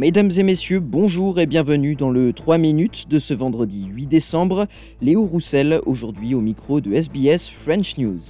Mesdames et messieurs, bonjour et bienvenue dans le 3 minutes de ce vendredi 8 décembre. Léo Roussel, aujourd'hui au micro de SBS French News.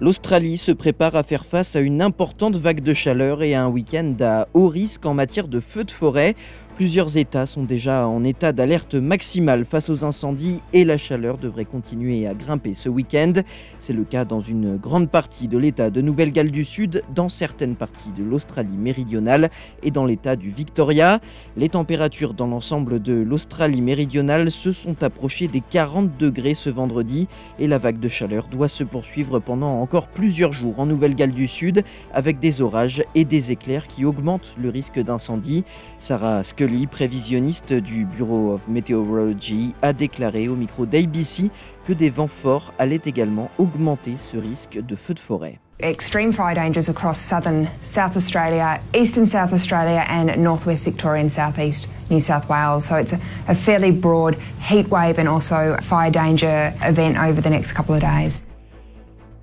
L'Australie se prépare à faire face à une importante vague de chaleur et à un week-end à haut risque en matière de feux de forêt. Plusieurs États sont déjà en état d'alerte maximale face aux incendies et la chaleur devrait continuer à grimper ce week-end. C'est le cas dans une grande partie de l'État de Nouvelle-Galles du Sud, dans certaines parties de l'Australie méridionale et dans l'État du Victoria. Les températures dans l'ensemble de l'Australie méridionale se sont approchées des 40 degrés ce vendredi et la vague de chaleur doit se poursuivre pendant encore plusieurs jours en Nouvelle-Galles du Sud avec des orages et des éclairs qui augmentent le risque d'incendie. Sarah prévisionniste du Bureau of Meteorology, a déclaré au micro d'ABC que des vents forts allaient également augmenter ce risque de feu de forêt. Extreme fire dangers across southern South Australia, eastern South Australia, and northwest Victoria and southeast New South Wales. So it's a, a fairly broad heat wave and also fire danger event over the next couple of days.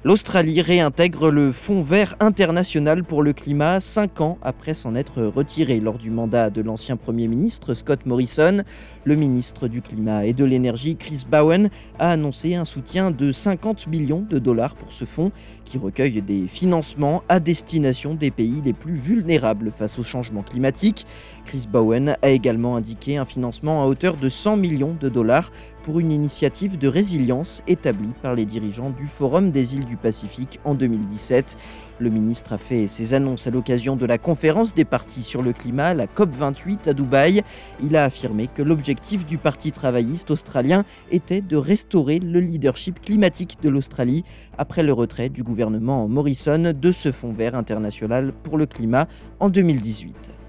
L'Australie réintègre le Fonds vert international pour le climat cinq ans après s'en être retiré lors du mandat de l'ancien Premier ministre Scott Morrison. Le ministre du Climat et de l'Énergie Chris Bowen a annoncé un soutien de 50 millions de dollars pour ce fonds qui recueille des financements à destination des pays les plus vulnérables face au changement climatique. Chris Bowen a également indiqué un financement à hauteur de 100 millions de dollars pour une initiative de résilience établie par les dirigeants du Forum des îles du Pacifique en 2017. Le ministre a fait ses annonces à l'occasion de la conférence des partis sur le climat, la COP28 à Dubaï. Il a affirmé que l'objectif du Parti travailliste australien était de restaurer le leadership climatique de l'Australie après le retrait du gouvernement Morrison de ce fonds vert international pour le climat en 2018.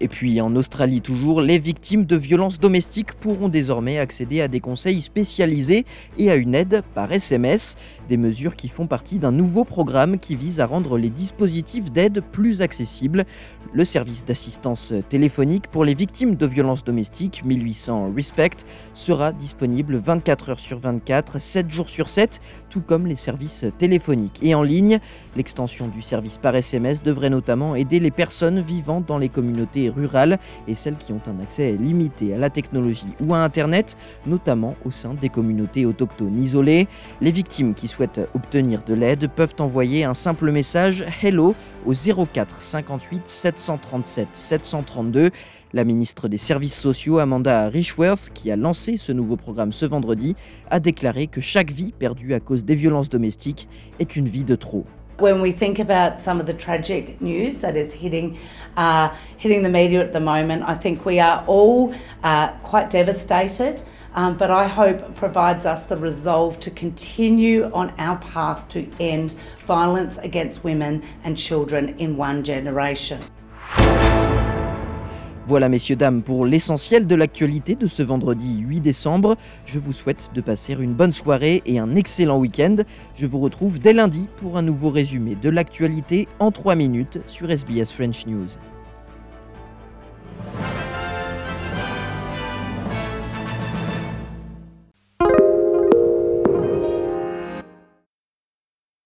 Et puis en Australie toujours, les victimes de violences domestiques pourront désormais accéder à des conseils spécialisés et à une aide par SMS, des mesures qui font partie d'un nouveau programme qui vise à rendre les dispositifs d'aide plus accessibles. Le service d'assistance téléphonique pour les victimes de violences domestiques 1800 Respect sera disponible 24 heures sur 24, 7 jours sur 7, tout comme les services téléphoniques et en ligne. L'extension du service par SMS devrait notamment aider les personnes vivant dans les rurales et celles qui ont un accès limité à la technologie ou à Internet, notamment au sein des communautés autochtones isolées. Les victimes qui souhaitent obtenir de l'aide peuvent envoyer un simple message Hello au 04 58 737 732. La ministre des Services sociaux, Amanda Richworth, qui a lancé ce nouveau programme ce vendredi, a déclaré que chaque vie perdue à cause des violences domestiques est une vie de trop. When we think about some of the tragic news that is hitting, uh, hitting the media at the moment, I think we are all uh, quite devastated. Um, but I hope provides us the resolve to continue on our path to end violence against women and children in one generation. Voilà messieurs, dames, pour l'essentiel de l'actualité de ce vendredi 8 décembre. Je vous souhaite de passer une bonne soirée et un excellent week-end. Je vous retrouve dès lundi pour un nouveau résumé de l'actualité en 3 minutes sur SBS French News.